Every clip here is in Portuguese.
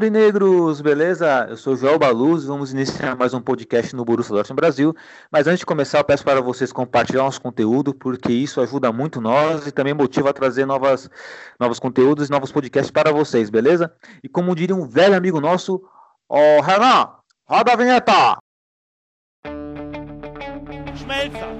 Aurinegros, beleza? Eu sou Joel Baluz, vamos iniciar mais um podcast no Borussia Dortmund Brasil. Mas antes de começar, eu peço para vocês compartilhar nosso conteúdo, porque isso ajuda muito nós e também motiva a trazer novas, novos conteúdos e novos podcasts para vocês, beleza? E como diria um velho amigo nosso, oh, Renan, roda a vinheta! Schmelzer,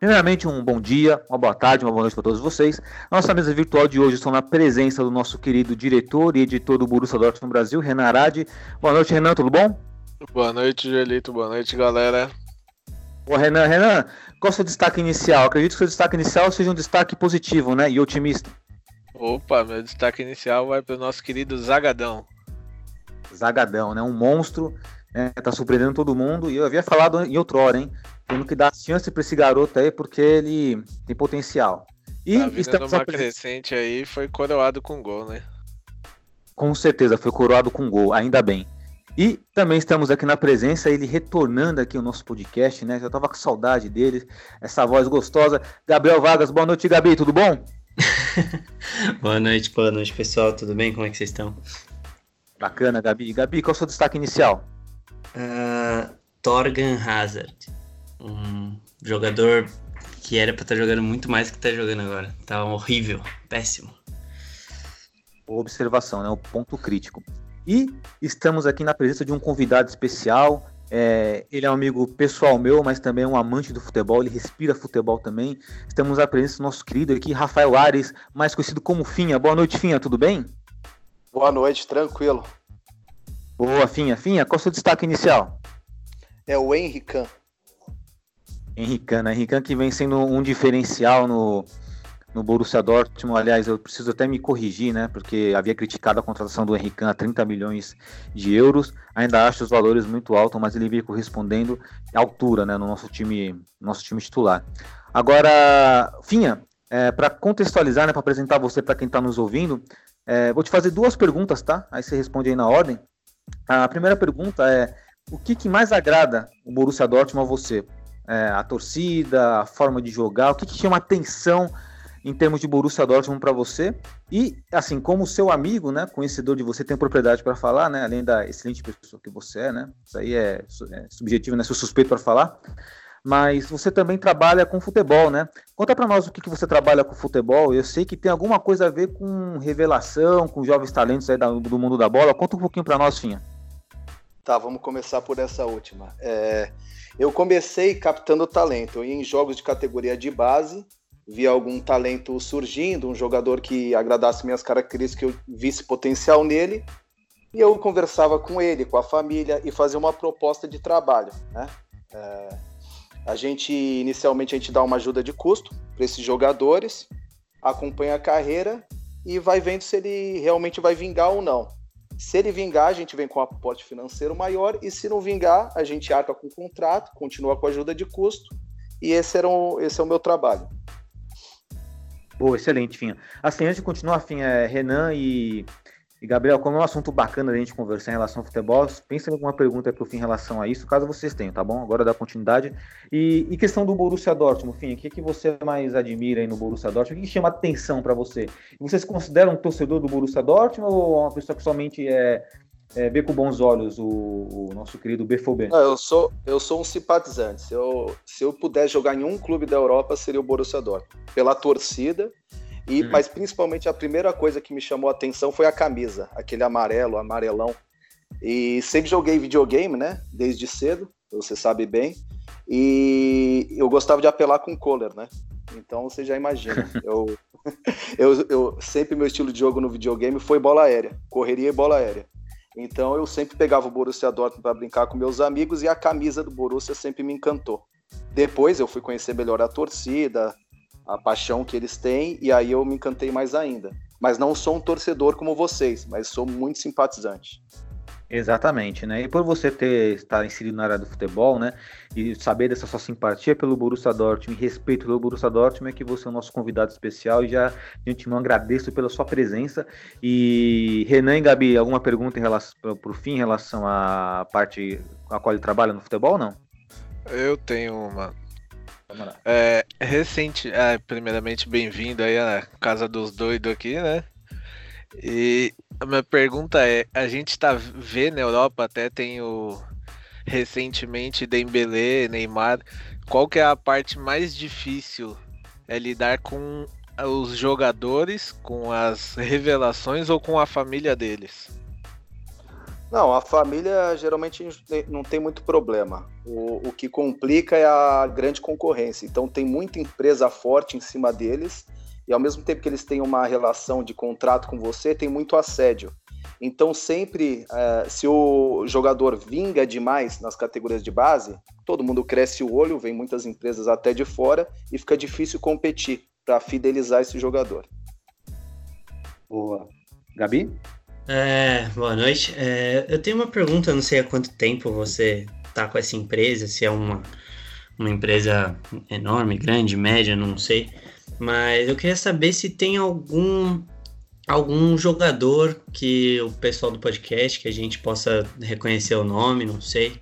Primeiramente, um bom dia, uma boa tarde, uma boa noite para todos vocês. Nossa mesa virtual de hoje estou na presença do nosso querido diretor e editor do Borussia Dortmund no Brasil, Renan Arade. Boa noite, Renan, tudo bom? Boa noite, Gelito. Boa noite, galera. Ô, Renan, Renan, qual é o seu destaque inicial? Acredito que o seu destaque inicial seja um destaque positivo, né? E otimista. Opa, meu destaque inicial vai para o nosso querido Zagadão. Zagadão, né? Um monstro, né? Tá surpreendendo todo mundo. E eu havia falado em outrora, hein? Temos que dar chance para esse garoto aí, porque ele tem potencial. E Tá vindo estamos numa crescente aí, foi coroado com gol, né? Com certeza, foi coroado com gol, ainda bem. E também estamos aqui na presença, ele retornando aqui o nosso podcast, né? Já tava com saudade dele, essa voz gostosa. Gabriel Vargas, boa noite, Gabi, tudo bom? Boa noite, boa noite, pessoal. Tudo bem? Como é que vocês estão? Bacana, Gabi. Gabi, qual é o seu destaque inicial? Ah, Torgan Hazard, um jogador que era pra estar jogando muito mais do que tá jogando agora. Tá horrível, péssimo. Observação, né? O ponto crítico. E estamos aqui na presença de um convidado especial. É, ele é um amigo pessoal meu, mas também é um amante do futebol. Ele respira futebol também. Estamos na presença do nosso querido aqui, Rafael Ares, mais conhecido como Finha. Boa noite, Finha. Tudo bem? Boa noite, tranquilo. Boa, Finha. Finha, qual é o seu destaque inicial? É o Henrican. Henrican, né? Henrican que vem sendo um diferencial no, no Borussia Dortmund. Aliás, eu preciso até me corrigir, né? Porque havia criticado a contratação do Henrican a 30 milhões de euros. Ainda acho os valores muito altos, mas ele veio correspondendo à altura, né? No nosso time, no nosso time titular. Agora, Finha, para contextualizar, né? Para apresentar você para quem está nos ouvindo, é, vou te fazer duas perguntas, tá? Aí você responde aí na ordem. A primeira pergunta é: o que, que mais agrada o Borussia Dortmund a você? É, a torcida, a forma de jogar, o que, que chama atenção em termos de Borussia Dortmund para você? E, assim, como seu amigo, né, conhecedor de você, tem propriedade para falar, né, além da excelente pessoa que você é, né, isso aí é, é subjetivo, né, suspeito para falar, mas você também trabalha com futebol, né? Conta para nós o que, que você trabalha com futebol. Eu sei que tem alguma coisa a ver com revelação, com jovens talentos aí do mundo da bola. Conta um pouquinho para nós, Finha. Tá, vamos começar por essa última. É, eu comecei captando talento. Em jogos de categoria de base, via algum talento surgindo, um jogador que agradasse minhas características, que eu visse potencial nele, e eu conversava com ele, com a família, e fazia uma proposta de trabalho. Né? É, a gente, inicialmente, a gente dá uma ajuda de custo para esses jogadores, acompanha a carreira e vai vendo se ele realmente vai vingar ou não. Se ele vingar, a gente vem com um aporte financeiro maior, e se não vingar, a gente arca com o contrato, continua com a ajuda de custo, e esse, era um, esse é o meu trabalho. Boa, excelente, Finha. Assim, antes de continuar, Finha, Renan e, e Gabriel, como é um assunto bacana da gente conversar em relação ao futebol, pensa em alguma pergunta para o Fim em relação a isso, caso vocês tenham, tá bom? Agora dá continuidade. E, e questão do Borussia Dortmund, Finha, o que, que você mais admira aí no Borussia Dortmund? O que, que chama atenção para você? Você se considera um torcedor do Borussia Dortmund ou uma pessoa que somente é, é, vê com bons olhos o, o nosso querido? Não, eu, sou, eu sou um simpatizante. Se eu, se eu pudesse jogar em um clube da Europa, seria o Borussia Dortmund. Pela torcida, e, Hum. mas principalmente a primeira coisa que me chamou a atenção foi a camisa, aquele amarelo, amarelão. E sempre joguei videogame, né? Desde cedo, você sabe bem. E eu gostava de apelar com Kohler, né? Então você já imagina. eu, eu, eu sempre meu estilo de jogo no videogame foi bola aérea, correria e bola aérea. Então eu sempre pegava o Borussia Dortmund para brincar com meus amigos e a camisa do Borussia sempre me encantou. Depois eu fui conhecer melhor a torcida, a paixão que eles têm e aí eu me encantei mais ainda. Mas não sou um torcedor como vocês, mas sou muito simpatizante. Exatamente, né? E por você ter estar inserido na área do futebol, né? E saber dessa sua simpatia pelo Borussia Dortmund e respeito pelo Borussia Dortmund, é que você é o nosso convidado especial e já de antemão agradeço pela sua presença. E Renan e Gabi, alguma pergunta em relação para o fim em relação à parte a qual ele trabalha no futebol, não? Eu tenho uma. É, recente, é, primeiramente bem-vindo aí à casa dos doidos aqui, né? E a minha pergunta é, a gente tá vendo na Europa, até tem o recentemente Dembélé, Neymar, qual que é a parte mais difícil é lidar com os jogadores, com as revelações ou com a família deles? Não, a família geralmente não tem muito problema. O, o que complica é a grande concorrência. Então tem muita empresa forte em cima deles e ao mesmo tempo que eles têm uma relação de contrato com você, tem muito assédio. Então, sempre, uh, se o jogador vinga demais nas categorias de base, todo mundo cresce o olho, vem muitas empresas até de fora e fica difícil competir para fidelizar esse jogador. Boa. Gabi? É, boa noite. É, eu tenho uma pergunta, não sei há quanto tempo você está com essa empresa, se é uma, uma empresa enorme, grande, média, não sei. Mas eu queria saber se tem algum algum jogador que o pessoal do podcast que a gente possa reconhecer o nome, não sei.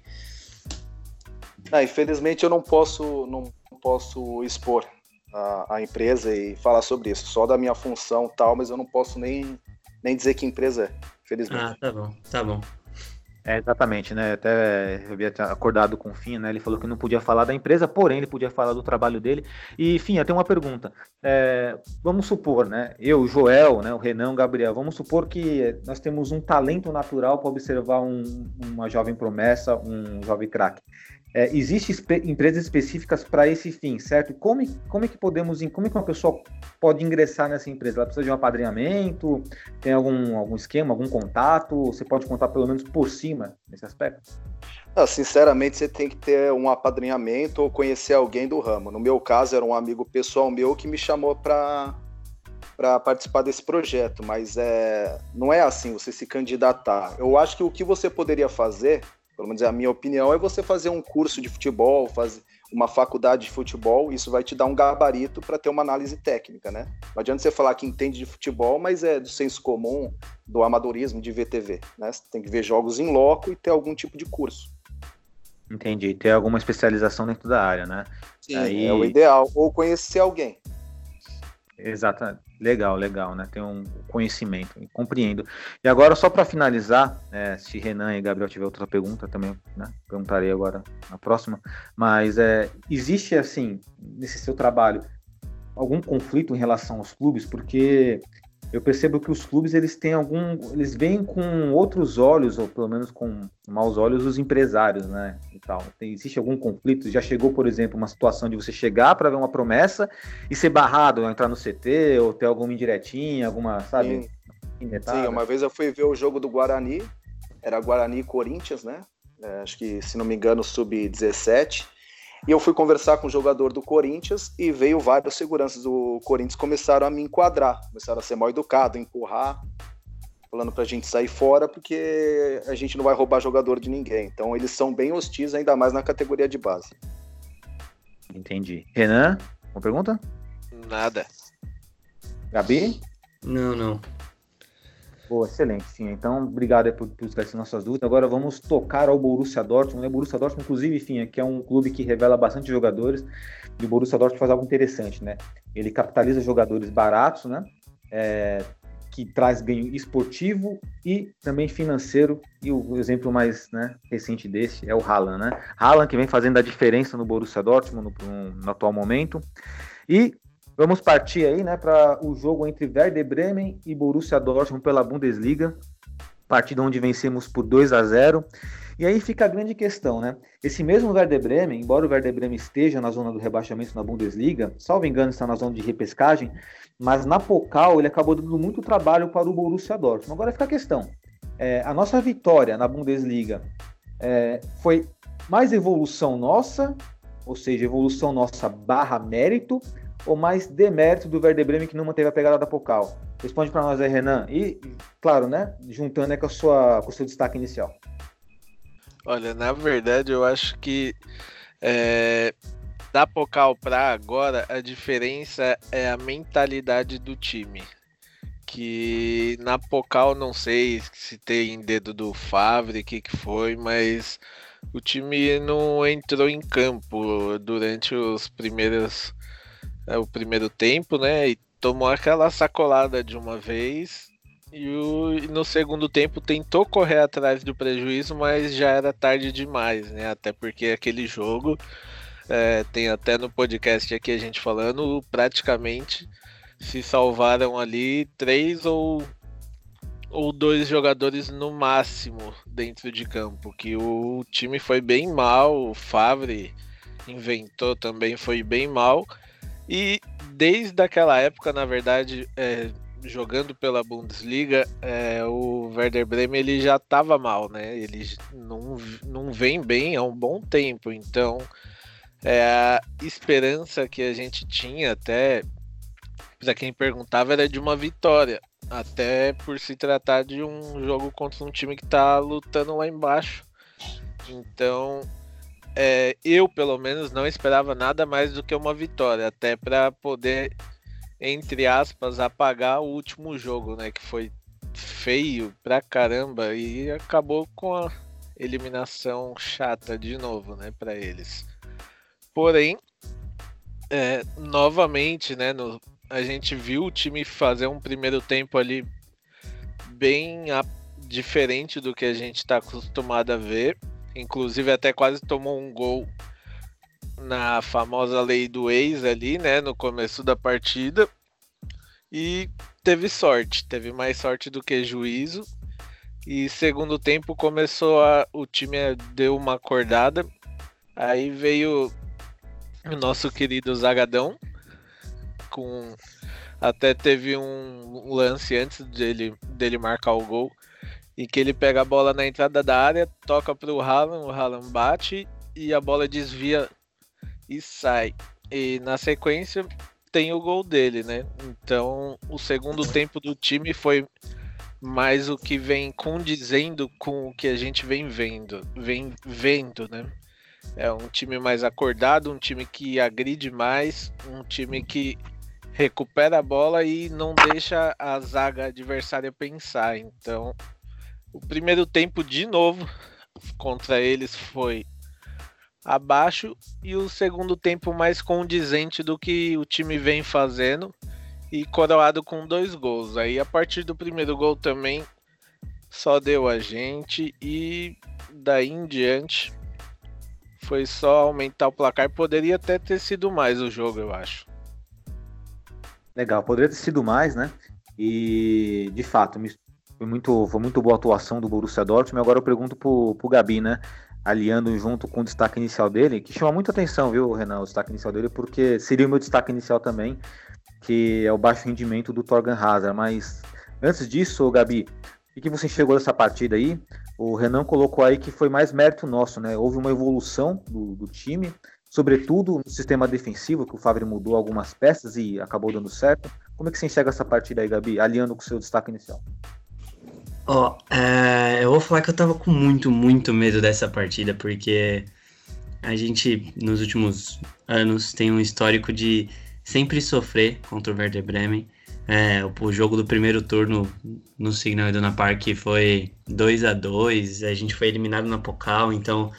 Ah, infelizmente eu não posso não posso expor a, a, empresa e falar sobre isso, só da minha função tal, mas eu não posso nem, nem dizer que empresa é, infelizmente. Ah, tá bom, tá bom. É, exatamente, né? Até eu havia acordado com o Fim, né? Ele falou que não podia falar da empresa, porém ele podia falar do trabalho dele. E, Fim, eu tenho uma pergunta. É, vamos supor, né? Eu, Joel, né? o Renan, o Gabriel, vamos supor que nós temos um talento natural para observar um, uma jovem promessa, um jovem craque. É, Existem empresas específicas para esse fim, certo? Como, como é que podemos, como é que uma pessoa pode ingressar nessa empresa? Ela precisa de um apadrinhamento? Tem algum, algum esquema, algum contato? Você pode contar pelo menos por cima nesse aspecto? Não, sinceramente, você tem que ter um apadrinhamento ou conhecer alguém do ramo. No meu caso, era um amigo pessoal meu que me chamou para para participar desse projeto, mas é, não é assim você se candidatar. Eu acho que o que você poderia fazer pelo menos é a minha opinião, é você fazer um curso de futebol, fazer uma faculdade de futebol, isso vai te dar um gabarito para ter uma análise técnica, né? Não adianta você falar que entende de futebol, mas é do senso comum, do amadorismo, de VTV, né? Você tem que ver jogos em loco e ter algum tipo de curso. Entendi, ter alguma especialização dentro da área, né? Sim, Aí... é o ideal, ou conhecer alguém. Exato, legal, legal, né? Tem um conhecimento, compreendo. E agora, só para finalizar, é, se Renan e Gabriel tiver outra pergunta, também né, perguntarei agora na próxima. Mas é, existe, assim, nesse seu trabalho, algum conflito em relação aos clubes? Porque eu percebo que os clubes eles têm algum, eles veem com outros olhos ou pelo menos com maus olhos os empresários, né? E tal. Tem, existe algum conflito? Já chegou, por exemplo, uma situação de você chegar para ver uma promessa e ser barrado, entrar no CT ou ter alguma indiretinha, alguma, sabe? Sim. Sim, uma vez eu fui ver o jogo do Guarani, era Guarani e Corinthians, né? É, acho que, se não me engano, sub-17. E eu fui conversar com o jogador do Corinthians e veio vários seguranças do Corinthians começaram a me enquadrar, começaram a ser mal educado, empurrar, falando pra gente sair fora porque a gente não vai roubar jogador de ninguém. Então eles são bem hostis, ainda mais na categoria de base. Entendi. Renan, uma pergunta? Nada. Gabi? Não, não. Boa, excelente, sim. Então, obrigado por, por esclarecer nossas dúvidas. Agora vamos tocar ao Borussia Dortmund. Né? Borussia Dortmund, inclusive, enfim, que é um clube que revela bastante jogadores. E o Borussia Dortmund faz algo interessante, né? Ele capitaliza jogadores baratos, né? É, que traz ganho esportivo e também financeiro. E o exemplo mais né, recente desse é o Haaland, né? Haaland que vem fazendo a diferença no Borussia Dortmund no, no atual momento. E Vamos partir aí, né, para o jogo entre Werder Bremen e Borussia Dortmund pela Bundesliga. partida onde vencemos por 2 a 0 e aí fica a grande questão, né? Esse mesmo Werder Bremen, embora o Werder Bremen esteja na zona do rebaixamento na Bundesliga, salvo engano está na zona de repescagem, mas na Pokal ele acabou dando muito trabalho para o Borussia Dortmund. Agora fica a questão, é, a nossa vitória na Bundesliga é, foi mais evolução nossa, ou seja, evolução nossa barra mérito, ou mais demérito do Werder Bremen que não manteve a pegada da Pokal? Responde para nós aí, Renan. E, claro, né, juntando com, a sua, com o seu destaque inicial. Olha, na verdade, eu acho que é, da Pocal para agora, a diferença é a mentalidade do time. Que na Pocal não sei se tem dedo do Favre, o que, que foi, mas o time não entrou em campo durante os primeiros o primeiro tempo, né? E tomou aquela sacolada de uma vez e, o, no segundo tempo tentou correr atrás do prejuízo, mas já era tarde demais, né? Até porque aquele jogo, é, tem até no podcast aqui a gente falando, praticamente se salvaram ali três ou, ou dois jogadores no máximo dentro de campo. Que o time foi bem mal, o Favre inventou também, foi bem mal. E desde aquela época, na verdade, é, jogando pela Bundesliga, é, o Werder Bremen ele já estava mal, né? Ele não, não vem bem há um bom tempo, então é, a esperança que a gente tinha até para quem perguntava era de uma vitória, até por se tratar de um jogo contra um time que está lutando lá embaixo. Então, é, eu pelo menos não esperava nada mais do que uma vitória, até para poder entre aspas, apagar o último jogo, né? Que foi feio pra caramba e acabou com a eliminação chata de novo, né? Para eles. Porém, é, novamente, né? No, a gente viu o time fazer um primeiro tempo ali bem a, diferente do que a gente está acostumado a ver. Inclusive até quase tomou um gol na famosa lei do ex ali, né, no começo da partida. E teve sorte, teve mais sorte do que juízo. E segundo tempo começou a o time deu uma acordada. Aí veio o nosso querido Zagadão com até teve um lance antes dele, dele marcar o gol em que ele pega a bola na entrada da área, toca para o Haaland, o Haaland bate e a bola desvia e sai. E na sequência tem o gol dele, né? Então o segundo tempo do time foi mais o que vem condizendo com o que a gente vem vendo, vem vendo, né? É um time mais acordado, um time que agride mais, um time que recupera a bola e não deixa a zaga adversária pensar. Então, o primeiro tempo de novo contra eles foi abaixo e o segundo tempo mais condizente do que o time vem fazendo e coroado com dois gols. Aí a partir do primeiro gol também só deu a gente e daí em diante foi só aumentar o placar. Poderia até ter sido mais o jogo, eu acho. Legal, poderia ter sido mais, né? E de fato, foi muito, foi muito boa a atuação do Borussia Dortmund. Agora eu pergunto pro, pro Gabi, né? aliando junto com o destaque inicial dele, que chama muita atenção, viu, Renan, o destaque inicial dele, porque seria o meu destaque inicial também, que é o baixo rendimento do Torgan Hazard. Mas antes disso, Gabi, o que você enxergou dessa partida aí? O Renan colocou aí que foi mais mérito nosso, né? Houve uma evolução do, do time, sobretudo no sistema defensivo, que o Favre mudou algumas peças e acabou dando certo. Como é que você enxerga essa partida aí, Gabi, aliando com o seu destaque inicial? Ó, oh, é, eu vou falar que eu tava com muito, muito medo dessa partida, porque a gente, nos últimos anos, tem um histórico de sempre sofrer contra o Werder Bremen. É, o jogo do primeiro turno no Signal Iduna Park foi 2 a 2 a gente foi eliminado na Pokal, então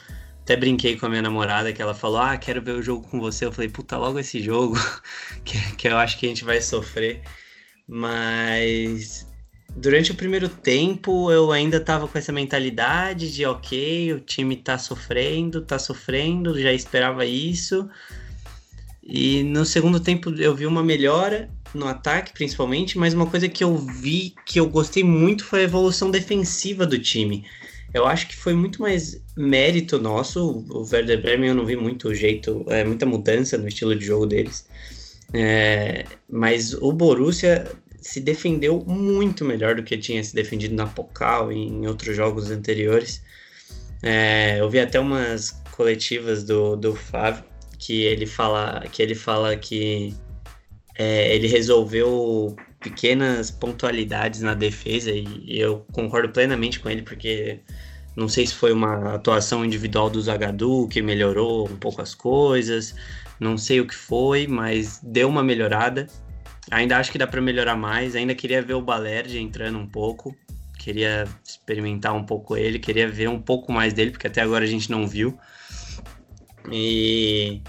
até brinquei com a minha namorada que ela falou: Ah, quero ver o jogo com você. Eu falei: Puta, logo esse jogo, que, que eu acho que a gente vai sofrer. Mas durante o primeiro tempo eu ainda tava com essa mentalidade de ok, o time tá sofrendo, tá sofrendo, já esperava isso. E no segundo tempo eu vi uma melhora no ataque principalmente, mas uma coisa que eu vi que eu gostei muito foi a evolução defensiva do time. Eu acho que foi muito mais mérito nosso. O Werder Bremen eu não vi muito jeito, é, muita mudança no estilo de jogo deles. É, mas o Borussia se defendeu muito melhor do que tinha se defendido na Pokal e em outros jogos anteriores. É, eu vi até umas coletivas do, do Fábio que ele fala que ele fala que é, ele resolveu pequenas pontualidades na defesa e, e, eu concordo plenamente com ele porque não sei se foi uma atuação individual do Zagadou que melhorou um pouco as coisas, não sei o que foi, mas deu uma melhorada. Ainda acho que dá para melhorar mais. Ainda queria ver o Balerdi entrando um pouco. Queria experimentar um pouco ele, queria ver um pouco mais dele, porque até agora a gente não viu. E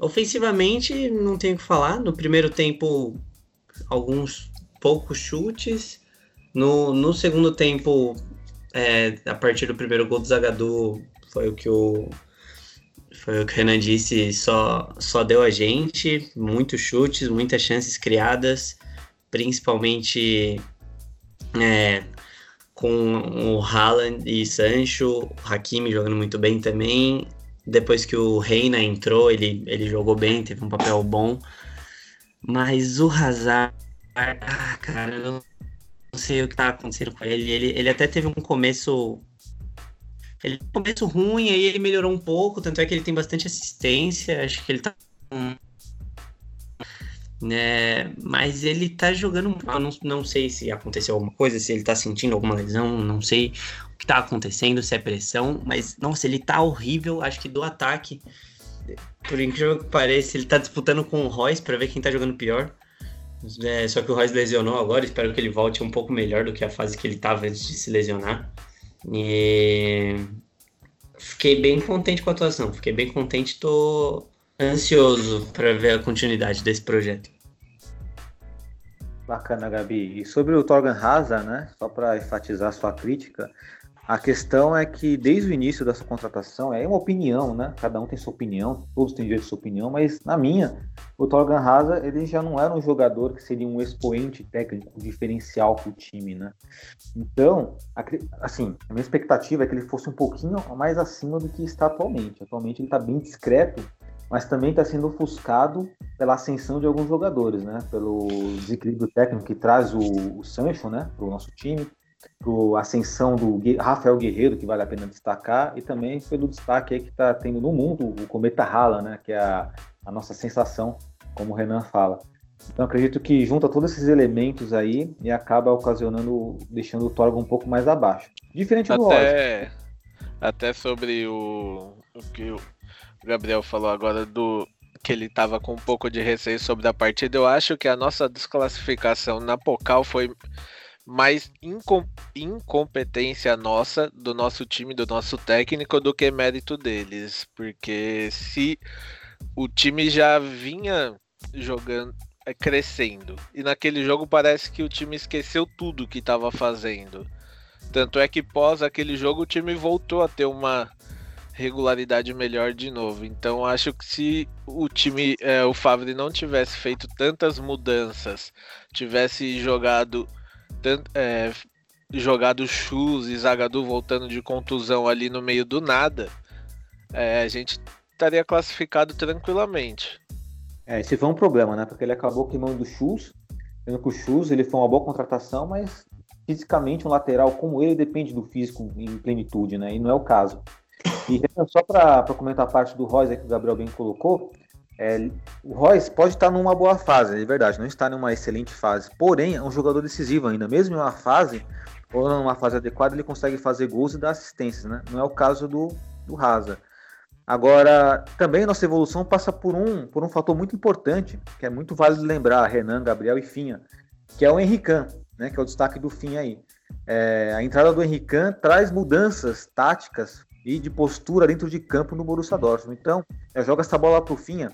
ofensivamente, não tenho o que falar. No primeiro tempo, alguns poucos chutes. No, no segundo tempo, é, a partir do primeiro gol do Zagadou, foi o que o, foi o que o Renan disse, só, só deu a gente. Muitos chutes, muitas chances criadas, principalmente é, com o Haaland e Sancho, o Hakimi jogando muito bem também, depois que o Reina entrou, ele, ele jogou bem, teve um papel bom. Mas o Hazard, ah, cara, eu não sei o que tá acontecendo com ele. Ele, ele até teve um começo. Ele um começo ruim, aí ele melhorou um pouco, tanto é que ele tem bastante assistência, acho que ele tá. Né, mas ele tá jogando. Eu não, não sei se aconteceu alguma coisa, se ele tá sentindo alguma lesão, não sei o que tá acontecendo, se é pressão, mas nossa, ele tá horrível, acho que do ataque. Por incrível que pareça, ele tá disputando com o Royce para ver quem tá jogando pior. É, só que o Royce lesionou agora, espero que ele volte um pouco melhor do que a fase que ele tava antes de se lesionar. E fiquei bem contente com a atuação, fiquei bem contente, tô ansioso para ver a continuidade desse projeto. Bacana, Gabi. E sobre o Torgan Hazard, né? Só para enfatizar sua crítica, a questão é que desde o início dessa contratação, é uma opinião, né? Cada um tem sua opinião, todos têm direito à sua opinião, mas na minha, o Torgan Hazard, ele já não era um jogador que seria um expoente técnico diferencial para o time, né? Então, assim, a minha expectativa é que ele fosse um pouquinho mais acima do que está atualmente. Atualmente ele está bem discreto, mas também está sendo ofuscado pela ascensão de alguns jogadores, né? Pelo desequilíbrio técnico que traz o, o Sancho, né? Para o nosso time a ascensão do Rafael Guerreiro, que vale a pena destacar, e também pelo destaque aí que está tendo no mundo o Cometa Hala, né, que é a, a, nossa sensação, como o Renan fala. Então acredito que junta todos esses elementos aí e acaba ocasionando, deixando o Torgo um pouco mais abaixo. Diferente do até, Até sobre o, o que o Gabriel falou agora do que ele estava com um pouco de receio sobre a partida, eu acho que a nossa desclassificação na Pocal foi mais incom incompetência nossa, do nosso time, do nosso técnico, do que mérito deles. Porque se o time já vinha jogando, é, crescendo, e naquele jogo parece que o time esqueceu tudo que estava fazendo. Tanto é que pós aquele jogo o time voltou a ter uma regularidade melhor de novo. Então acho que se o time, é, o Favre não tivesse feito tantas mudanças, tivesse jogado é, jogado Chus e Zagadou voltando de contusão ali no meio do nada, é, a gente estaria classificado tranquilamente. É, esse foi um problema, né? Porque ele acabou queimando o Chus, sendo que o Chus ele foi uma boa contratação, mas fisicamente um lateral como ele depende do físico em plenitude, né? E não é o caso. E só para comentar a parte do Royce que o Gabriel bem colocou, é, o Royce pode estar numa boa fase, é verdade, não está numa excelente fase. Porém, é um jogador decisivo ainda, mesmo em uma fase ou numa fase adequada, ele consegue fazer gols e dar assistências, né? Não é o caso do, do. Agora, também nossa evolução passa por um, por um fator muito importante, que é muito válido lembrar, Renan, Gabriel e Finha, que é o Henrican, né? Que é o destaque do Finha aí. É, a entrada do Henrican traz mudanças táticas e de postura dentro de campo no Borussia Dortmund. Então, joga essa bola para o Finha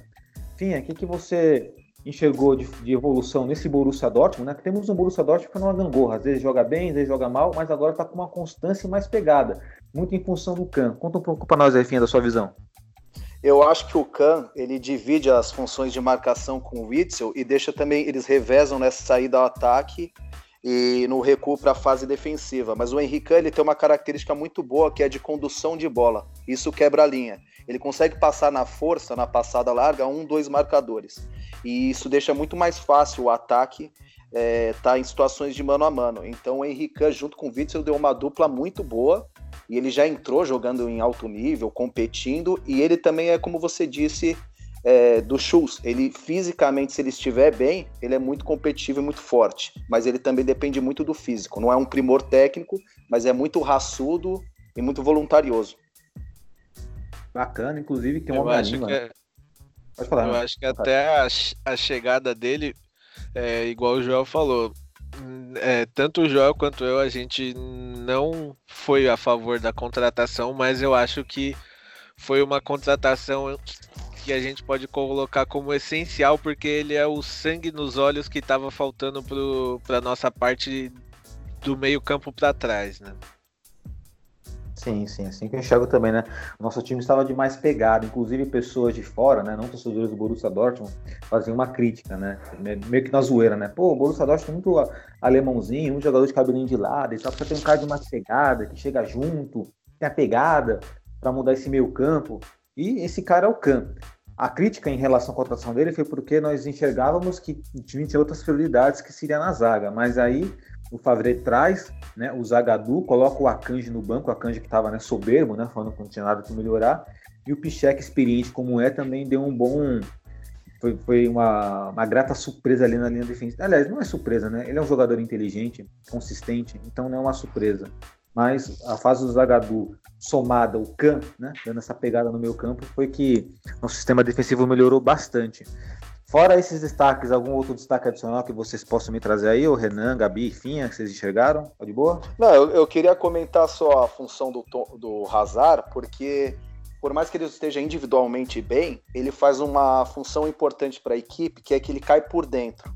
Finha, o que, que você enxergou de, de, evolução nesse Borussia Dortmund, né? Que temos um Borussia Dortmund que é uma gangorra, às vezes joga bem, às vezes joga mal, mas agora está com uma constância mais pegada, muito em função do campo. Conta um pouco para nós aí, Finha, da sua visão. Eu acho que o Kahn, ele divide as funções de marcação com o Witzel e deixa também, eles revezam nessa saída ao ataque e no recuo para a fase defensiva. Mas o Henrique ele tem uma característica muito boa que é de condução de bola. Isso quebra a linha. Ele consegue passar na força, na passada larga, um, dois marcadores. E isso deixa muito mais fácil o ataque é, tá em situações de mano a mano. Então o Henrique, junto com o Witzel, deu uma dupla muito boa. E ele já entrou jogando em alto nível, competindo. E ele também é, como você disse, é, do Schultz. Ele fisicamente, se ele estiver bem, ele é muito competitivo e muito forte. Mas ele também depende muito do físico. Não é um primor técnico, mas é muito raçudo e muito voluntarioso. Bacana, inclusive tem uma eu acho que, é... Pode falar, Eu né? acho que até a, a chegada dele, é, igual o Joel falou, é, tanto o Joel quanto eu, a gente não foi a favor da contratação, mas eu acho que foi uma contratação que a gente pode colocar como essencial, porque ele é o sangue nos olhos que estava faltando para nossa parte do meio campo para trás, né? Sim, sim, assim que eu enxergo também, né? Nosso time estava de mais pegado, inclusive pessoas de fora, né? Não torcedores do Borussia Dortmund, faziam uma crítica, né? Meio que na zoeira, né? Pô, o Borussia Dortmund é muito alemãozinho, um jogador de cabelinho de lado, e só precisa ter um cara de mais pegada, que chega junto, tem a pegada para mudar esse meio campo. E esse cara é o Kahn. A crítica em relação à contratação dele foi porque nós enxergávamos que tinha outras prioridades que seria na zaga, mas aí o Favre traz né, o Zagadu, coloca o Akanji no banco, o Akanji que estava né, soberbo, né, falando que não tinha nada que melhorar, e o Pichek, experiente como é, também deu um bom. Foi, foi uma, uma grata surpresa ali na linha defensiva. Aliás, não é surpresa, né? Ele é um jogador inteligente, consistente, então não é uma surpresa mas a fase do Zagadu somada o Khan, né, dando essa pegada no meio campo, foi que o sistema defensivo melhorou bastante. Fora esses destaques, algum outro destaque adicional que vocês possam me trazer aí, o Renan, Gabi, Finha, que vocês enxergaram? Tá de boa? Não, eu, eu, queria comentar só a função do, do Hazard, porque por mais que ele esteja individualmente bem, ele faz uma função importante para a equipe, que é que ele cai por dentro.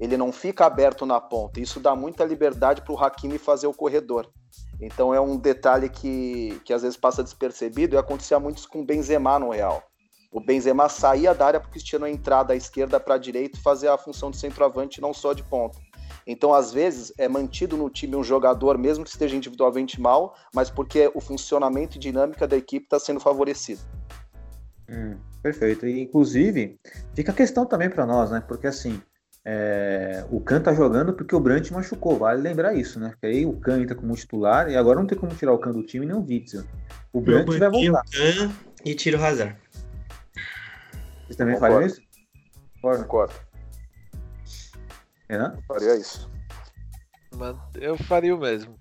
Ele não fica aberto na ponta. Isso dá muita liberdade para o Hakimi fazer o corredor. Então é um detalhe que, que às vezes passa despercebido e acontecia muito isso com o Benzema no Real. O Benzema saía da área porque o Cristiano entrar da esquerda para a direita e fazer a função de centroavante não só de ponta. Então, às vezes, é mantido no time um jogador, mesmo que esteja individualmente mal, mas porque o funcionamento e dinâmica da equipe está sendo favorecido. Hum, perfeito. E, inclusive, fica a questão também para nós, né? Porque assim, é, o Kahn tá jogando porque o Brandt machucou, vale lembrar isso, né? Porque aí o Kahn entra como titular e agora não tem como tirar o Kahn do time nem o Witzel. O Brandt vai voltar. O Kahn e tira o Hazard. Vocês também Concordo. fariam isso? Concordo. Concordo. Renan? Faria isso. Eu faria o mesmo.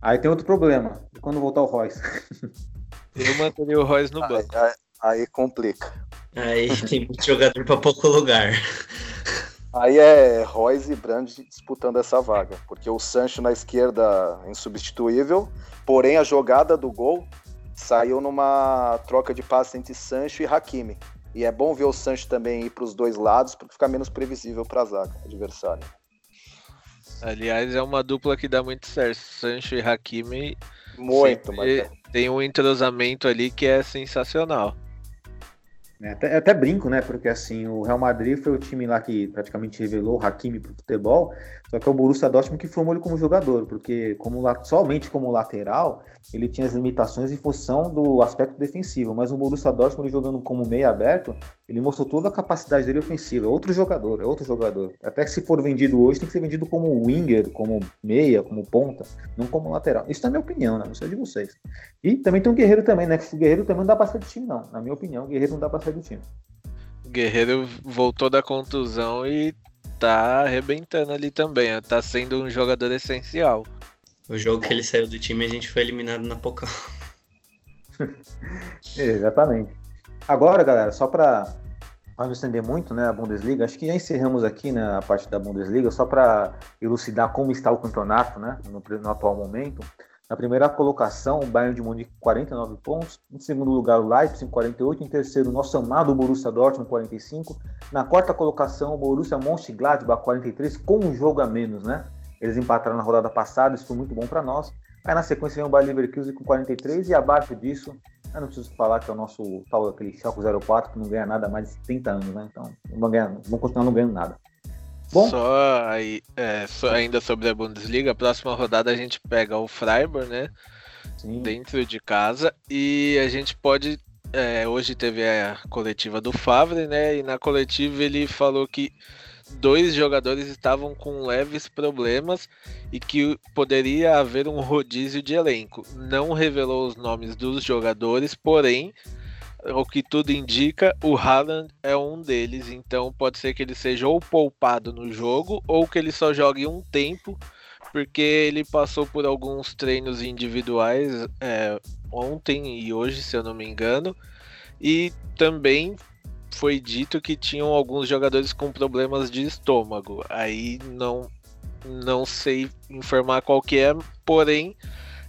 Aí tem outro problema. E quando voltar o Royce? Eu manteria o Royce no banco. Aí, aí, aí complica. Aí tem muito jogador para pouco lugar. Aí é Royce e Brand disputando essa vaga, porque o Sancho na esquerda é insubstituível, porém a jogada do gol saiu numa troca de passe entre Sancho e Hakimi. E é bom ver o Sancho também ir para os dois lados, porque fica menos previsível para a zaga adversária. Aliás, é uma dupla que dá muito certo. Sancho e Hakimi. Muito, mas... Tem um entrosamento ali que é sensacional. É, até, até, brinco, né? Porque assim, o Real Madrid foi o time lá que praticamente revelou o Hakimi pro futebol, só que é o Borussia Dortmund que formou ele como jogador, porque como somente como lateral, ele tinha as limitações em função do aspecto defensivo, mas o Borussia Dortmund jogando como meio aberto, ele mostrou toda a capacidade dele ofensiva. É outro jogador, é outro jogador. Até que se for vendido hoje, tem que ser vendido como winger, como meia, como ponta, não como lateral. Isso é minha opinião, né? Não sei de vocês. E também tem o Guerreiro também, né? Que o Guerreiro também não dá pra sair do time, não. Na minha opinião, o Guerreiro não dá pra sair do time. Guerreiro voltou da contusão e tá arrebentando ali também. Tá sendo um jogador essencial. O jogo que ele saiu do time, a gente foi eliminado na Pocal. Exatamente. Agora, galera, só para não estender muito né, a Bundesliga, acho que já encerramos aqui né, a parte da Bundesliga, só para elucidar como está o campeonato né, no, no atual momento. Na primeira colocação, o Bayern de Munique 49 pontos. Em segundo lugar, o Leipzig 48. Em terceiro, o nosso amado Borussia Dortmund 45. Na quarta colocação, o Borussia Mönchengladbach 43, com um jogo a menos, né? Eles empataram na rodada passada, isso foi muito bom para nós. Aí na sequência vem o Bayer Leverkusen com 43 e abaixo disso, Eu não preciso falar que é o nosso tal, aquele Schalke 04, que não ganha nada há mais de 30 anos, né? Então, não vão continuar não ganhando nada. Bom, só aí, é, só ainda sobre a Bundesliga, a próxima rodada a gente pega o Freiburg, né? Sim. Dentro de casa. E a gente pode. É, hoje teve a coletiva do Favre, né? E na coletiva ele falou que dois jogadores estavam com leves problemas e que poderia haver um rodízio de elenco. Não revelou os nomes dos jogadores, porém, o que tudo indica, o Haaland é um deles. Então pode ser que ele seja ou poupado no jogo ou que ele só jogue um tempo, porque ele passou por alguns treinos individuais é, ontem e hoje, se eu não me engano. E também foi dito que tinham alguns jogadores com problemas de estômago. Aí não não sei informar qual que é, porém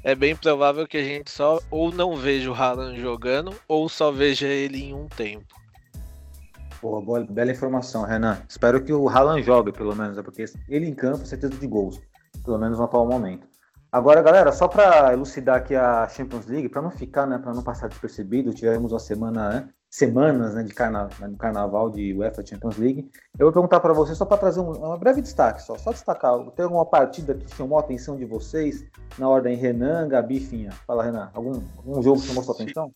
é bem provável que a gente só ou não veja o Haaland jogando ou só veja ele em um tempo. Boa, boa, bela informação, Renan. Espero que o Haaland jogue, pelo menos, é porque ele em campo, certeza de gols, pelo menos no atual momento. Agora, galera, só para elucidar aqui a Champions League, para não ficar, né, para não passar despercebido, tivemos uma semana né, semanas né, de carna no carnaval de UEFA Champions League. Eu vou perguntar para vocês, só para trazer um, um, breve destaque, só, só destacar. Tem alguma partida que chamou a atenção de vocês? Na ordem Renan, Gabi, Finha. Fala, Renan. Algum, algum jogo que chamou sua atenção?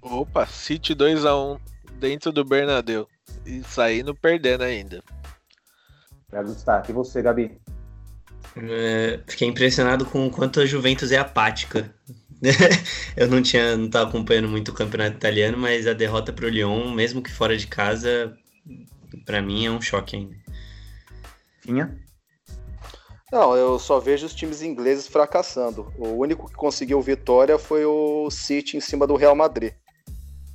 Opa, City 2x1 dentro do Bernabéu. E saindo perdendo ainda. Breve destaque. E você, Gabi? É, fiquei impressionado com o quanto a Juventus é apática. eu não tinha, não tava acompanhando muito o campeonato italiano, mas a derrota para o Lyon, mesmo que fora de casa, para mim é um choque ainda. Tinha? Não, eu só vejo os times ingleses fracassando. O único que conseguiu vitória foi o City em cima do Real Madrid.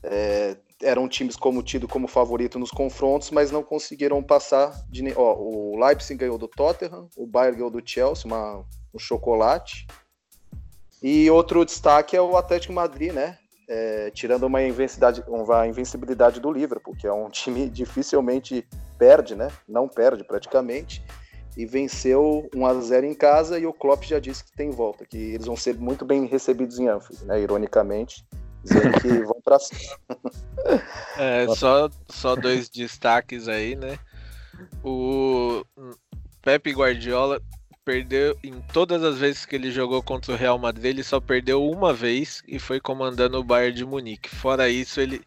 É, eram times como tido como favorito nos confrontos, mas não conseguiram passar de. Ó, o Leipzig ganhou do Tottenham, o Bayern ganhou do Chelsea, uma, um chocolate. E outro destaque é o Atlético Madrid, né? É, tirando uma invencibilidade, uma invencibilidade do Liverpool, que é um time dificilmente perde, né? Não perde praticamente. E venceu 1 a 0 em casa e o Klopp já disse que tem volta, que eles vão ser muito bem recebidos em Anfield, né? Ironicamente, dizendo que vão para cima. É, só, só dois destaques aí, né? O Pepe Guardiola perdeu em todas as vezes que ele jogou contra o Real Madrid, ele só perdeu uma vez e foi comandando o Bayern de Munique. Fora isso, ele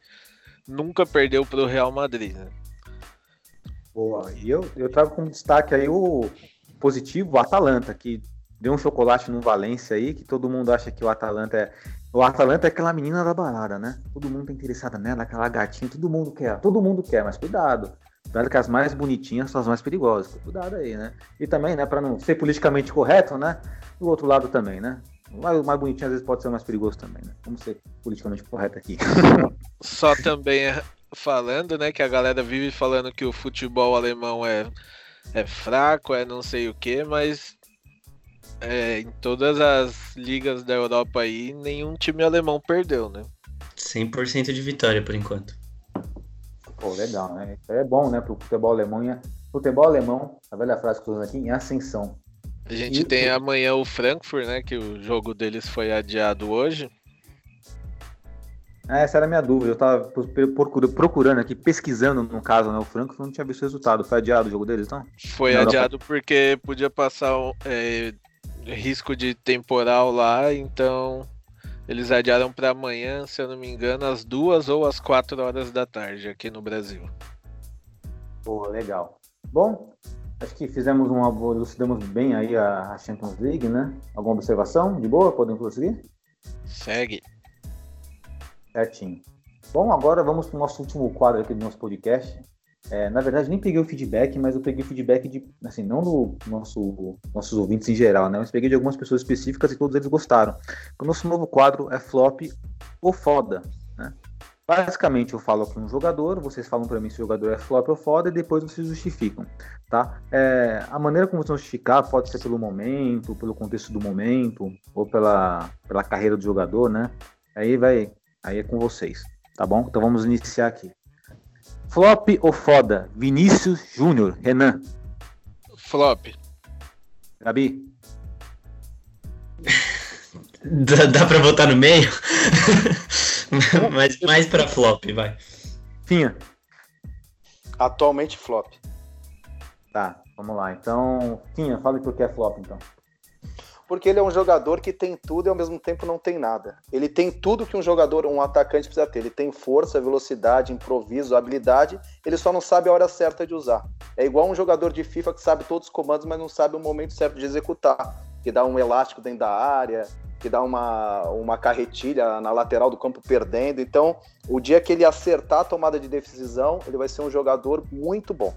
nunca perdeu para o Real Madrid. Né? Boa. E eu, eu trago como destaque aí o positivo, o Atalanta, que deu um chocolate no Valência aí, que todo mundo acha que o Atalanta é. O Atalanta é aquela menina da balada, né? Todo mundo tá interessado nela, aquela gatinha, todo mundo quer, todo mundo quer, mas cuidado. Cuidado que as mais bonitinhas são as mais perigosas. Cuidado aí, né? E também, né, para não ser politicamente correto, né? Do outro lado também, né? O mais, mais bonitinho às vezes pode ser mais perigoso também, né? Vamos ser politicamente correto aqui. Só também falando, né, que a galera vive falando que o futebol alemão é, é fraco, é não sei o que, mas é, em todas as ligas da Europa aí, nenhum time alemão perdeu, né? 100% de vitória por enquanto. Pô, legal, né? Isso é bom, né, pro futebol alemão. Futebol alemão, a velha frase que eu aqui, em ascensão. A gente e... tem amanhã o Frankfurt, né, que o jogo deles foi adiado hoje. É, essa era a minha dúvida. Eu tava procurando aqui, pesquisando no caso, né? O Frankfurt não tinha visto o resultado. Foi adiado o jogo deles, então? Foi adiado porque podia passar é, risco de temporal lá, então eles adiaram para amanhã, se eu não me engano, às duas ou às quatro horas da tarde aqui no Brasil. Pô, legal. Bom, acho que fizemos uma elucidamos bem aí a Champions League, né? Alguma observação? De boa? Podemos prosseguir? Segue. Certinho. Bom, agora vamos para o nosso último quadro aqui do nosso podcast, é, na verdade, nem peguei o feedback, mas eu peguei o feedback de, assim, não do nosso, nossos ouvintes em geral, né? Mas peguei de algumas pessoas específicas e todos eles gostaram. O nosso novo quadro é flop ou foda, né? Basicamente, eu falo aqui um jogador, vocês falam para mim se o jogador é flop ou foda e depois vocês justificam, tá? É, a maneira como vocês vão justificar pode ser pelo momento, pelo contexto do momento, ou pela, pela carreira do jogador, né? Aí vai, aí é com vocês, tá bom? Então vamos iniciar aqui. Flop ou foda? Vinícius Júnior, Renan. Flop. Gabi. Dá, dá pra botar no meio? Mas mais pra flop, vai. Finha. Atualmente flop. Tá, vamos lá. Então, Finha, fala por que é flop, então. Porque ele é um jogador que tem tudo e ao mesmo tempo não tem nada. Ele tem tudo que um jogador, um atacante precisa ter. Ele tem força, velocidade, improviso, habilidade. Ele só não sabe a hora certa de usar. É igual um jogador de FIFA que sabe todos os comandos, mas não sabe o momento certo de executar. Que dá um elástico dentro da área, que dá uma, uma carretilha na lateral do campo perdendo. Então, o dia que ele acertar a tomada de decisão, ele vai ser um jogador muito bom.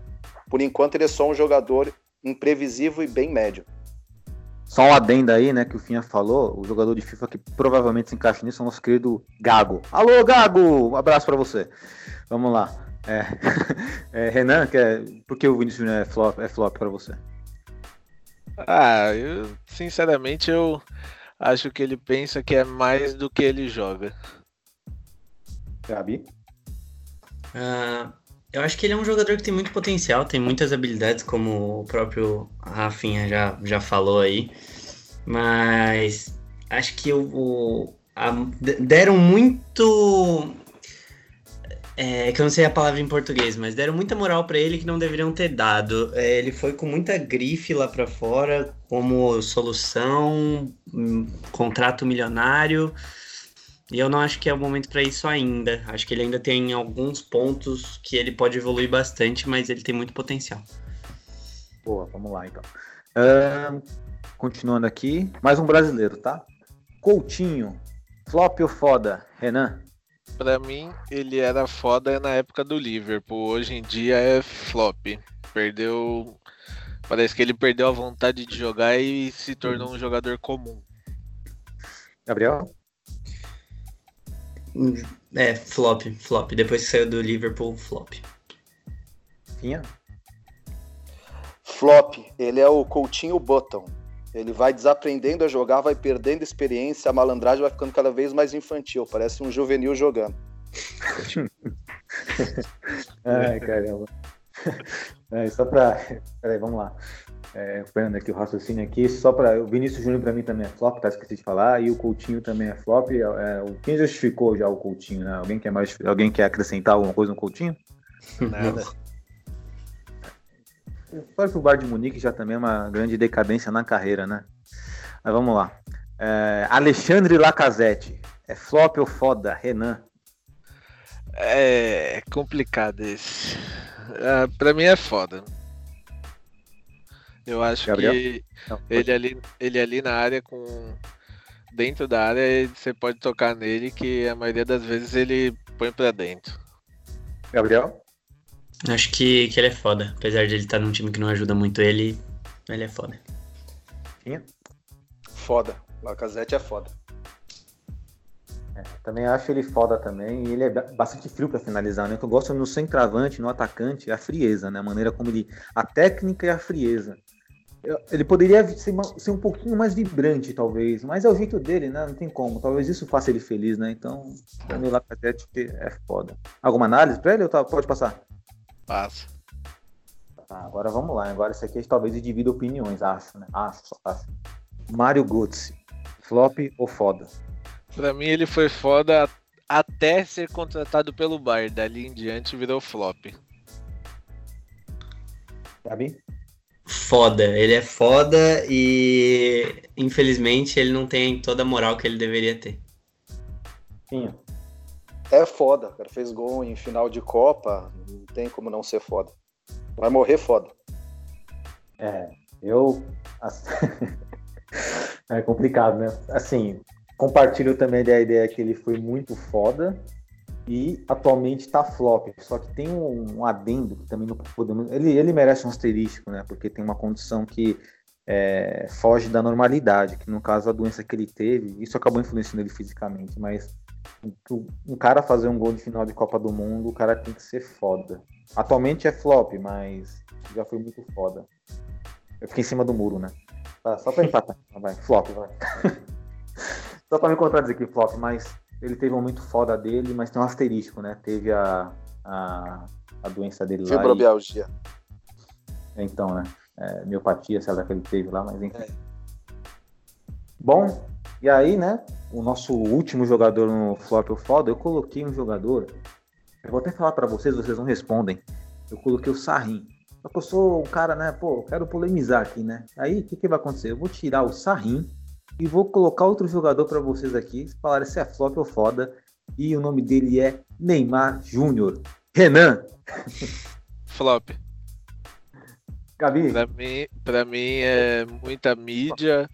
Por enquanto, ele é só um jogador imprevisível e bem médio. Só um adendo aí, né, que o Finha falou, o jogador de FIFA que provavelmente se encaixa nisso é o nosso querido Gago. Alô, Gago! Um abraço para você. Vamos lá. É, é, Renan, que é, por que o Vinícius Júnior é flop, é flop para você? Ah, eu, sinceramente, eu acho que ele pensa que é mais do que ele joga. Gabi? Uh, eu acho que ele é um jogador que tem muito potencial, tem muitas habilidades, como o próprio Rafinha já, já falou aí. Mas acho que o, o a, deram muito. É, que eu não sei a palavra em português, mas deram muita moral para ele que não deveriam ter dado. É, ele foi com muita grife lá para fora, como solução, um, contrato milionário. E eu não acho que é o momento para isso ainda. Acho que ele ainda tem alguns pontos que ele pode evoluir bastante, mas ele tem muito potencial. Boa, vamos lá então. Uh, continuando aqui, mais um brasileiro, tá? Coutinho, flop ou foda? Renan? Pra mim, ele era foda na época do Liverpool. Hoje em dia é flop. Perdeu. Parece que ele perdeu a vontade de jogar e se tornou um jogador comum. Gabriel? É, flop, flop. Depois que saiu do Liverpool, flop. Finha? Flop. Ele é o Coutinho Button. Ele vai desaprendendo a jogar, vai perdendo experiência, a malandragem vai ficando cada vez mais infantil. Parece um juvenil jogando. Ai, caramba. É, só pra. Peraí, vamos lá é, acompanhando aqui o raciocínio aqui, só para o Vinícius Júnior para mim também é flop, tá esqueci de falar, e o Coutinho também é flop. É, é, quem justificou já o Coutinho, né? Alguém quer mais, alguém quer acrescentar alguma coisa no Coutinho? Nada. Fora que o Bar de Munique já também é uma grande decadência na carreira, né? Mas vamos lá. É, Alexandre Lacazette, é flop ou foda? Renan? É complicado esse. Uh, pra mim é foda. Eu acho Gabriel? que Não, ele, ali, ele ali na área com. Dentro da área, você pode tocar nele, que a maioria das vezes ele põe pra dentro. Gabriel? Acho que, que ele é foda. Apesar de ele estar num time que não ajuda muito ele, ele é foda. Sim. Foda. Lacazette é foda. É, também acho ele foda também. E ele é bastante frio para finalizar, né? O que eu gosto no centroavante, no atacante, é a frieza, né? A maneira como ele. A técnica e a frieza. Ele poderia ser, ser, um pouquinho mais vibrante, talvez, mas é o jeito dele, né? Não tem como. Talvez isso faça ele feliz, né? Então, o Lacazette é foda. Alguma análise pra ele ou tá, pode passar? Passa. Tá, agora vamos lá. Agora esse aqui talvez divida opiniões, acho, né? Acho, acho. Mário Götze, flop ou foda? Pra mim, ele foi foda até ser contratado pelo Bayern. Dali em diante virou flop. Gabi? Foda. Ele é foda e infelizmente ele não tem toda a moral que ele deveria ter. Sim. É foda, cara. Fez gol em final de Copa, não tem como não ser foda. Vai morrer foda. É, eu. é complicado, né? Assim, compartilho também da ideia que ele foi muito foda, e atualmente está flop. Só que tem um, um, adendo que também não podemos. Ele, ele merece um asterisco, né? Porque tem uma condição que é, foge da normalidade, que no caso a doença que ele teve, isso acabou influenciando ele fisicamente, mas um cara fazer um gol de final de Copa do Mundo, o cara tem que ser foda. Atualmente é flop, mas já foi muito foda. Eu fiquei em cima do muro, né? Tá, só pra empatar. vai, flop, vai. só pra me contradizer que flop, mas ele teve um momento foda dele, mas tem um asterisco, né? Teve a, a, a doença dele lá. Fibromialgia. E... Então, né? É, miopatia, sei lá que ele teve lá, mas enfim. É. Bom, E aí, né, o nosso último jogador no flop ou foda, eu coloquei um jogador. Eu vou até falar para vocês, vocês não respondem. Eu coloquei o Sarrin. Só que eu sou um cara, né, pô, quero polemizar aqui, né? Aí, o que, que vai acontecer? Eu vou tirar o Sarrin e vou colocar outro jogador para vocês aqui, falar se é flop ou foda. E o nome dele é Neymar Júnior. Renan. Flop. Gabi. Pra mim, pra mim é muita mídia,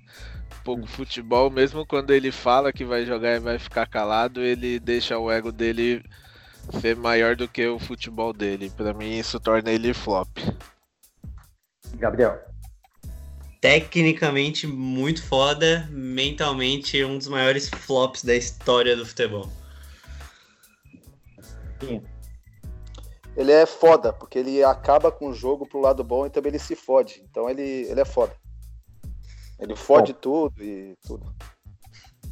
pouco futebol. Mesmo quando ele fala que vai jogar e vai ficar calado, ele deixa o ego dele ser maior do que o futebol dele. Pra mim, isso torna ele flop. Gabriel. Tecnicamente muito foda, mentalmente um dos maiores flops da história do futebol. Sim. Ele é foda, porque ele acaba com o jogo pro lado bom e também ele se fode. Então ele, ele é foda. Ele fode tudo e tudo.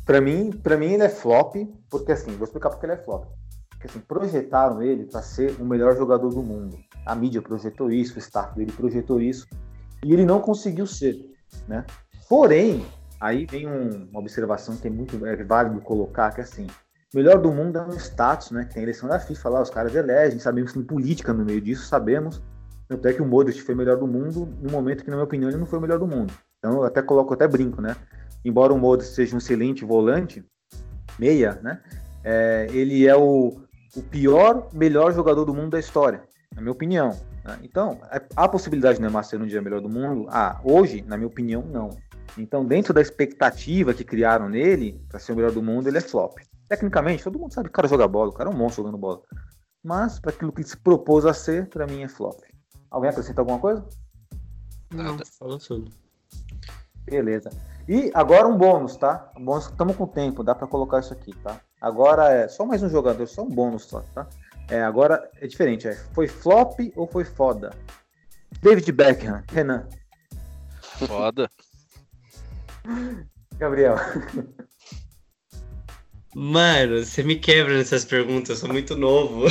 Pra mim, pra mim ele é flop, porque assim, vou explicar porque ele é flop. Porque assim, projetaram ele para ser o melhor jogador do mundo. A mídia projetou isso, o staff dele projetou isso, e ele não conseguiu ser, né? Porém, aí vem um- uma observação que é muito é válido colocar, que é assim, melhor do mundo é um status, né? Que tem eleição da FIFA lá, os caras elegem, sabemos que tem política no meio disso, sabemos. Tanto é que o Modric foi melhor do mundo no momento que, na minha opinião, ele não foi o melhor do mundo. Então eu até coloco, até brinco, né? Embora o Modric seja um excelente volante, meia, né? É, ele é o, o pior, melhor jogador do mundo da história, na minha opinião. Né? Então, é- há possibilidade de Neymar ser um dia melhor do mundo? Ah, hoje, na minha opinião, não. Então, dentro da expectativa que criaram nele, para ser o melhor do mundo, ele é flop. Tecnicamente, todo mundo sabe que o cara joga bola, o cara é um monstro jogando bola. Mas, para aquilo que ele se propôs a ser, para mim é flop. Alguém acrescenta alguma coisa? Não, Nada. falou tudo. Beleza. E agora um bônus, tá? Um bônus, estamos com tempo, dá para colocar isso aqui, tá? Agora é só mais um jogador, só um bônus só, tá? É, agora é diferente, é, foi flop ou foi foda? David Beckham, Renan, Foda. Gabriel. Mano, você me quebra nessas perguntas, eu sou muito novo.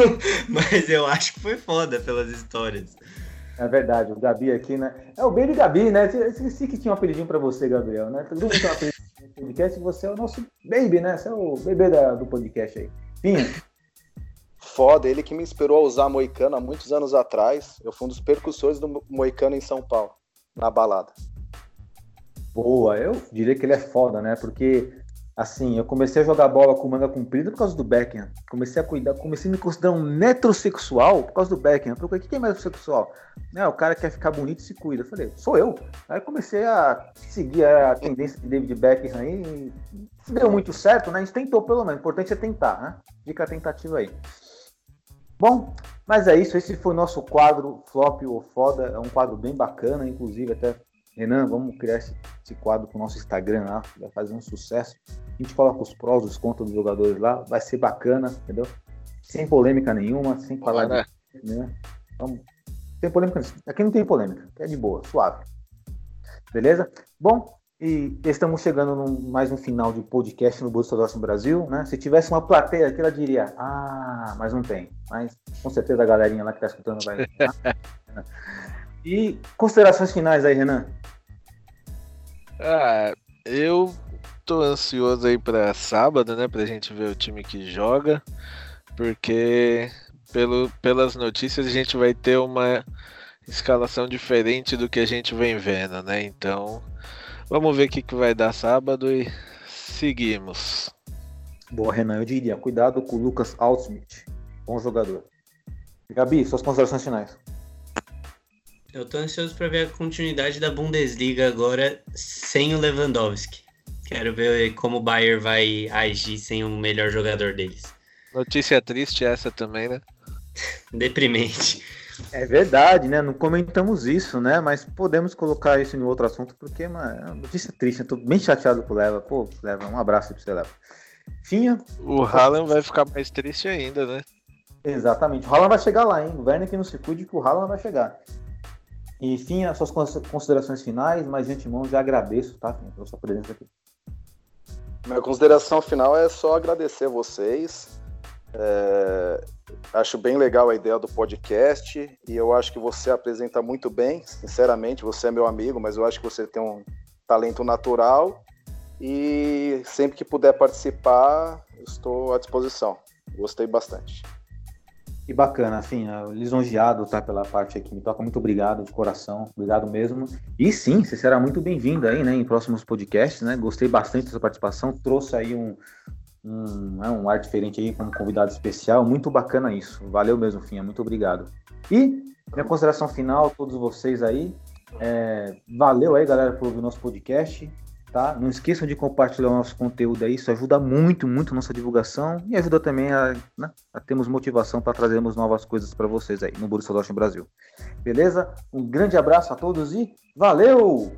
Mas eu acho que foi foda pelas histórias. É verdade, o Gabi aqui, né? É o Baby Gabi, né? Eu Esqueci que tinha um apelidinho pra você, Gabriel, né? Todo mundo tem um apelidinho no podcast e você é o nosso baby, né? Você é o bebê da- do podcast aí. Finha, Foda, ele que me inspirou a usar Moicano há muitos anos atrás. Eu fui um dos percussores do Moicano em São Paulo, na balada. boa. Eu diria que ele é foda, né? Porque, assim, eu comecei a jogar bola com manga comprida por causa do Beckham. Comecei a cuidar, comecei a me considerar um metrosexual por causa do Beckham. Eu falei, o que é metrosexual? É, o cara quer ficar bonito e se cuida. Eu falei, sou eu. Aí comecei a seguir a tendência de David Beckham aí. e deu muito certo, né? A gente tentou pelo menos. O importante é tentar, né? Fica a tentativa aí. Bom, mas é isso. Esse foi o nosso quadro Flop ou Foda. É um quadro bem bacana, inclusive até Renan, vamos criar esse, esse quadro com o nosso Instagram lá, vai fazer um sucesso. A gente coloca os prós, os contras dos jogadores lá, vai ser bacana, entendeu? Sem polêmica nenhuma, sem falar de. Né? Vamos, sem polêmica, aqui não tem polêmica, é de boa, suave. Beleza? Bom, e estamos chegando num, mais um final de podcast no Bolsa Dortmund Brasil, né? Se tivesse uma plateia aqui, ela diria, ah, mas não tem. Mas com certeza a galerinha lá que tá escutando vai. e considerações finais aí, Renan? Ah, eu tô ansioso aí pra sábado, né? Pra gente ver o time que joga. Porque pelo, pelas notícias a gente vai ter uma escalação diferente do que a gente vem vendo, né? Então vamos ver o que, que vai dar sábado e seguimos. Boa, Renan, eu diria, cuidado com o Lucas Altsmith, bom jogador. Gabi, suas considerações finais. Eu tô ansioso pra ver a continuidade da Bundesliga agora sem o Lewandowski. Quero ver como o Bayern vai agir sem o melhor jogador deles. Notícia triste essa também, né? Deprimente. É verdade, né? Não comentamos isso, né? Mas podemos colocar isso em outro assunto, porque mano, é uma notícia triste. Eu tô bem chateado com o Leva. Pô, Leva, um abraço aí pra você, Leva. Finha, O Haaland vai ficar mais triste ainda, né? exatamente. O Haaland vai chegar lá, hein? O Werner que não se cuide que o Haaland vai chegar. E, Finha, suas cons- considerações finais, mas de antemão já agradeço, tá, Finha, pela sua presença aqui. Minha consideração final é só agradecer a vocês. É, acho bem legal a ideia do podcast e eu acho que você apresenta muito bem. Sinceramente, você é meu amigo, mas eu acho que você tem um talento natural E sempre que puder participar, estou à disposição. Gostei bastante. Que bacana, assim, lisonjeado tá pela parte aqui, me toca muito obrigado de coração, obrigado mesmo. E sim, você será muito bem-vindo aí, né, em próximos podcasts, né? Gostei bastante da sua participação, trouxe aí um, um, é, um ar diferente aí como convidado especial, muito bacana isso. Valeu mesmo, Finha, muito obrigado. E minha consideração final, todos vocês aí, é, valeu aí, galera, por ouvir o nosso podcast tá? Não esqueçam de compartilhar o nosso conteúdo aí, isso ajuda muito, muito a nossa divulgação e ajuda também a, né, a termos motivação para trazermos novas coisas para vocês aí no Borussia Dortmund Brasil. Beleza? Um grande abraço a todos e valeu!